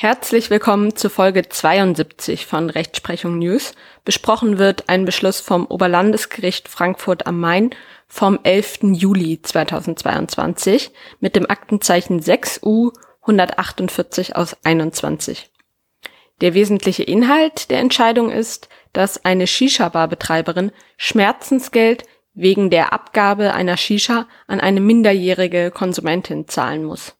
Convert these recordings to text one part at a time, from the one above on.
Herzlich willkommen zu Folge 72 von Rechtsprechung News. Besprochen wird ein Beschluss vom Oberlandesgericht Frankfurt am Main vom 11. Juli 2022 mit dem Aktenzeichen 6U 148 aus 21. Der wesentliche Inhalt der Entscheidung ist, dass eine Shisha-Bar-Betreiberin Schmerzensgeld wegen der Abgabe einer Shisha an eine minderjährige Konsumentin zahlen muss.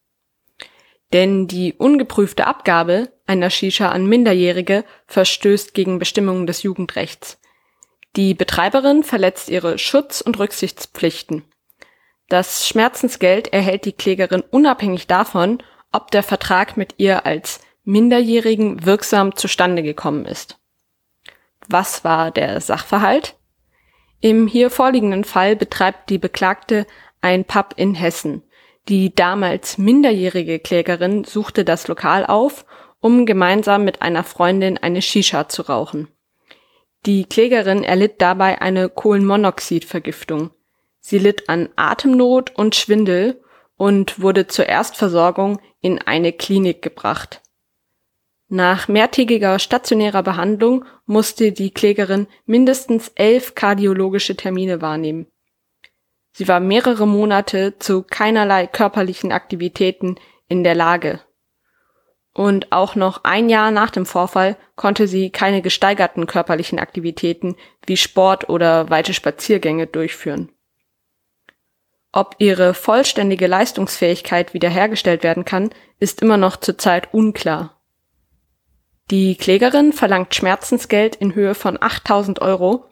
Denn die ungeprüfte Abgabe einer Shisha an Minderjährige verstößt gegen Bestimmungen des Jugendrechts. Die Betreiberin verletzt ihre Schutz- und Rücksichtspflichten. Das Schmerzensgeld erhält die Klägerin unabhängig davon, ob der Vertrag mit ihr als Minderjährigen wirksam zustande gekommen ist. Was war der Sachverhalt? Im hier vorliegenden Fall betreibt die Beklagte ein Pub in Hessen. Die damals minderjährige Klägerin suchte das Lokal auf, um gemeinsam mit einer Freundin eine Shisha zu rauchen. Die Klägerin erlitt dabei eine Kohlenmonoxidvergiftung. Sie litt an Atemnot und Schwindel und wurde zur Erstversorgung in eine Klinik gebracht. Nach mehrtägiger stationärer Behandlung musste die Klägerin mindestens elf kardiologische Termine wahrnehmen. Sie war mehrere Monate zu keinerlei körperlichen Aktivitäten in der Lage. Und auch noch ein Jahr nach dem Vorfall konnte sie keine gesteigerten körperlichen Aktivitäten wie Sport oder weite Spaziergänge durchführen. Ob ihre vollständige Leistungsfähigkeit wiederhergestellt werden kann, ist immer noch zurzeit unklar. Die Klägerin verlangt Schmerzensgeld in Höhe von 8000 Euro,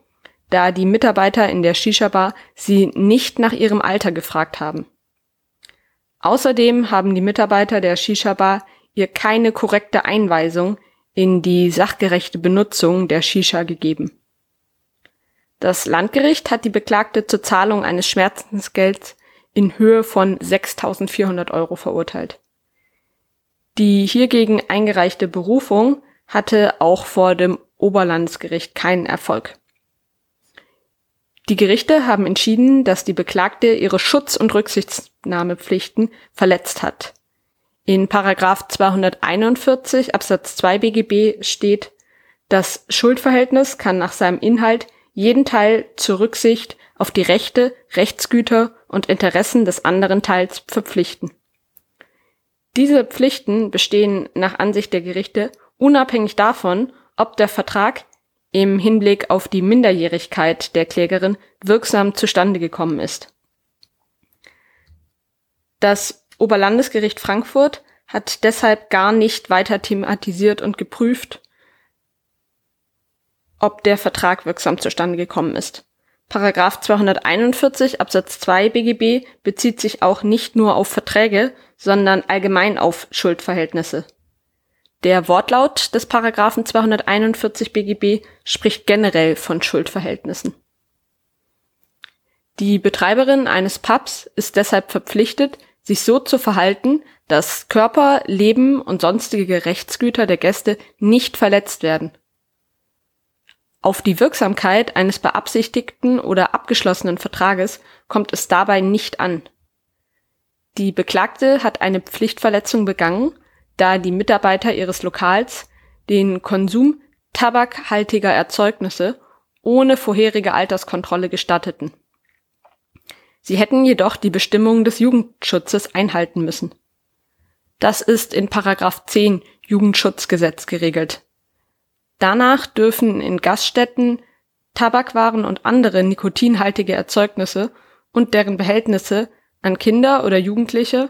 da die Mitarbeiter in der Shisha-Bar sie nicht nach ihrem Alter gefragt haben. Außerdem haben die Mitarbeiter der Shisha-Bar ihr keine korrekte Einweisung in die sachgerechte Benutzung der Shisha gegeben. Das Landgericht hat die Beklagte zur Zahlung eines Schmerzensgelds in Höhe von 6.400 Euro verurteilt. Die hiergegen eingereichte Berufung hatte auch vor dem Oberlandesgericht keinen Erfolg. Die Gerichte haben entschieden, dass die Beklagte ihre Schutz- und Rücksichtnahmepflichten verletzt hat. In Paragraph 241 Absatz 2 BGB steht, das Schuldverhältnis kann nach seinem Inhalt jeden Teil zur Rücksicht auf die Rechte, Rechtsgüter und Interessen des anderen Teils verpflichten. Diese Pflichten bestehen nach Ansicht der Gerichte unabhängig davon, ob der Vertrag im Hinblick auf die Minderjährigkeit der Klägerin wirksam zustande gekommen ist. Das Oberlandesgericht Frankfurt hat deshalb gar nicht weiter thematisiert und geprüft, ob der Vertrag wirksam zustande gekommen ist. Paragraph 241 Absatz 2 BGB bezieht sich auch nicht nur auf Verträge, sondern allgemein auf Schuldverhältnisse. Der Wortlaut des Paragraphen 241 BGB spricht generell von Schuldverhältnissen. Die Betreiberin eines Pubs ist deshalb verpflichtet, sich so zu verhalten, dass Körper, Leben und sonstige Rechtsgüter der Gäste nicht verletzt werden. Auf die Wirksamkeit eines beabsichtigten oder abgeschlossenen Vertrages kommt es dabei nicht an. Die Beklagte hat eine Pflichtverletzung begangen da die Mitarbeiter ihres Lokals den Konsum tabakhaltiger Erzeugnisse ohne vorherige Alterskontrolle gestatteten. Sie hätten jedoch die Bestimmungen des Jugendschutzes einhalten müssen. Das ist in Paragraph 10 Jugendschutzgesetz geregelt. Danach dürfen in Gaststätten Tabakwaren und andere nikotinhaltige Erzeugnisse und deren Behältnisse an Kinder oder Jugendliche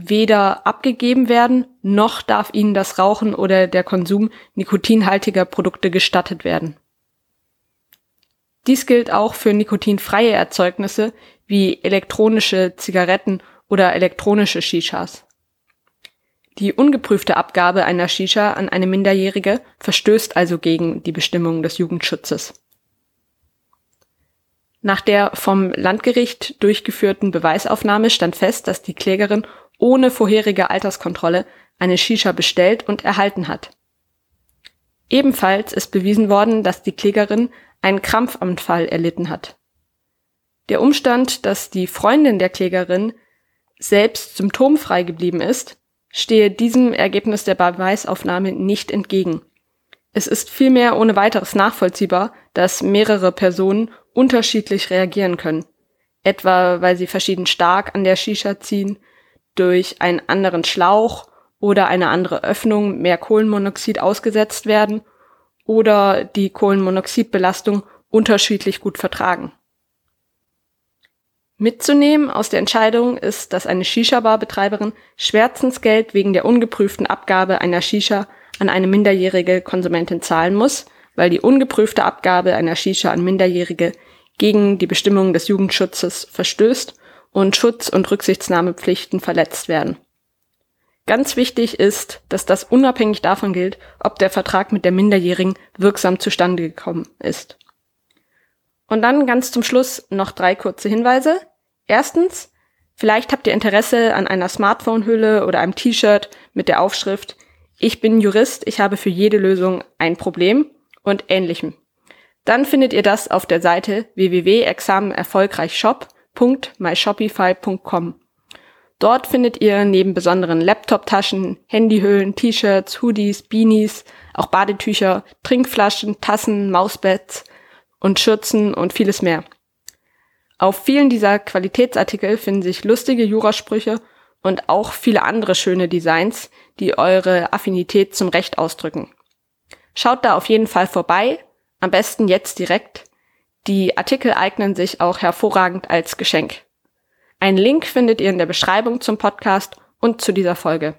weder abgegeben werden, noch darf ihnen das Rauchen oder der Konsum nikotinhaltiger Produkte gestattet werden. Dies gilt auch für nikotinfreie Erzeugnisse wie elektronische Zigaretten oder elektronische Shishas. Die ungeprüfte Abgabe einer Shisha an eine Minderjährige verstößt also gegen die Bestimmungen des Jugendschutzes. Nach der vom Landgericht durchgeführten Beweisaufnahme stand fest, dass die Klägerin ohne vorherige Alterskontrolle eine Shisha bestellt und erhalten hat. Ebenfalls ist bewiesen worden, dass die Klägerin einen Krampfanfall erlitten hat. Der Umstand, dass die Freundin der Klägerin selbst symptomfrei geblieben ist, stehe diesem Ergebnis der Beweisaufnahme nicht entgegen. Es ist vielmehr ohne weiteres nachvollziehbar, dass mehrere Personen unterschiedlich reagieren können. Etwa weil sie verschieden stark an der Shisha ziehen, durch einen anderen Schlauch oder eine andere Öffnung mehr Kohlenmonoxid ausgesetzt werden oder die Kohlenmonoxidbelastung unterschiedlich gut vertragen. Mitzunehmen aus der Entscheidung ist, dass eine Shisha-Bar-Betreiberin Schmerzensgeld wegen der ungeprüften Abgabe einer Shisha an eine minderjährige Konsumentin zahlen muss, weil die ungeprüfte Abgabe einer Shisha an Minderjährige gegen die Bestimmungen des Jugendschutzes verstößt und Schutz- und Rücksichtnahmepflichten verletzt werden. Ganz wichtig ist, dass das unabhängig davon gilt, ob der Vertrag mit der Minderjährigen wirksam zustande gekommen ist. Und dann ganz zum Schluss noch drei kurze Hinweise. Erstens, vielleicht habt ihr Interesse an einer Smartphone-Hülle oder einem T-Shirt mit der Aufschrift Ich bin Jurist, ich habe für jede Lösung ein Problem und ähnlichem. Dann findet ihr das auf der Seite www.examenerfolgreichshop.myshopify.com. Dort findet ihr neben besonderen Laptop-Taschen, Handyhüllen, T-Shirts, Hoodies, Beanies, auch Badetücher, Trinkflaschen, Tassen, Mauspads und Schürzen und vieles mehr. Auf vielen dieser Qualitätsartikel finden sich lustige Jurasprüche und auch viele andere schöne Designs, die eure Affinität zum Recht ausdrücken. Schaut da auf jeden Fall vorbei, am besten jetzt direkt. Die Artikel eignen sich auch hervorragend als Geschenk. Einen Link findet ihr in der Beschreibung zum Podcast und zu dieser Folge.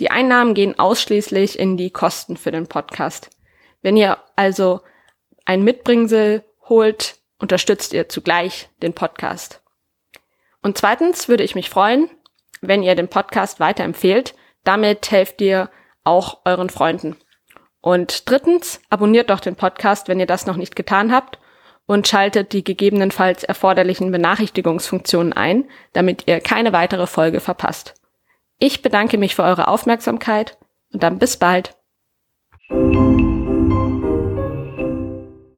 Die Einnahmen gehen ausschließlich in die Kosten für den Podcast. Wenn ihr also ein Mitbringsel holt, unterstützt ihr zugleich den Podcast. Und zweitens würde ich mich freuen, wenn ihr den Podcast weiterempfehlt. Damit helft ihr auch euren Freunden. Und drittens, abonniert doch den Podcast, wenn ihr das noch nicht getan habt und schaltet die gegebenenfalls erforderlichen Benachrichtigungsfunktionen ein, damit ihr keine weitere Folge verpasst. Ich bedanke mich für eure Aufmerksamkeit und dann bis bald.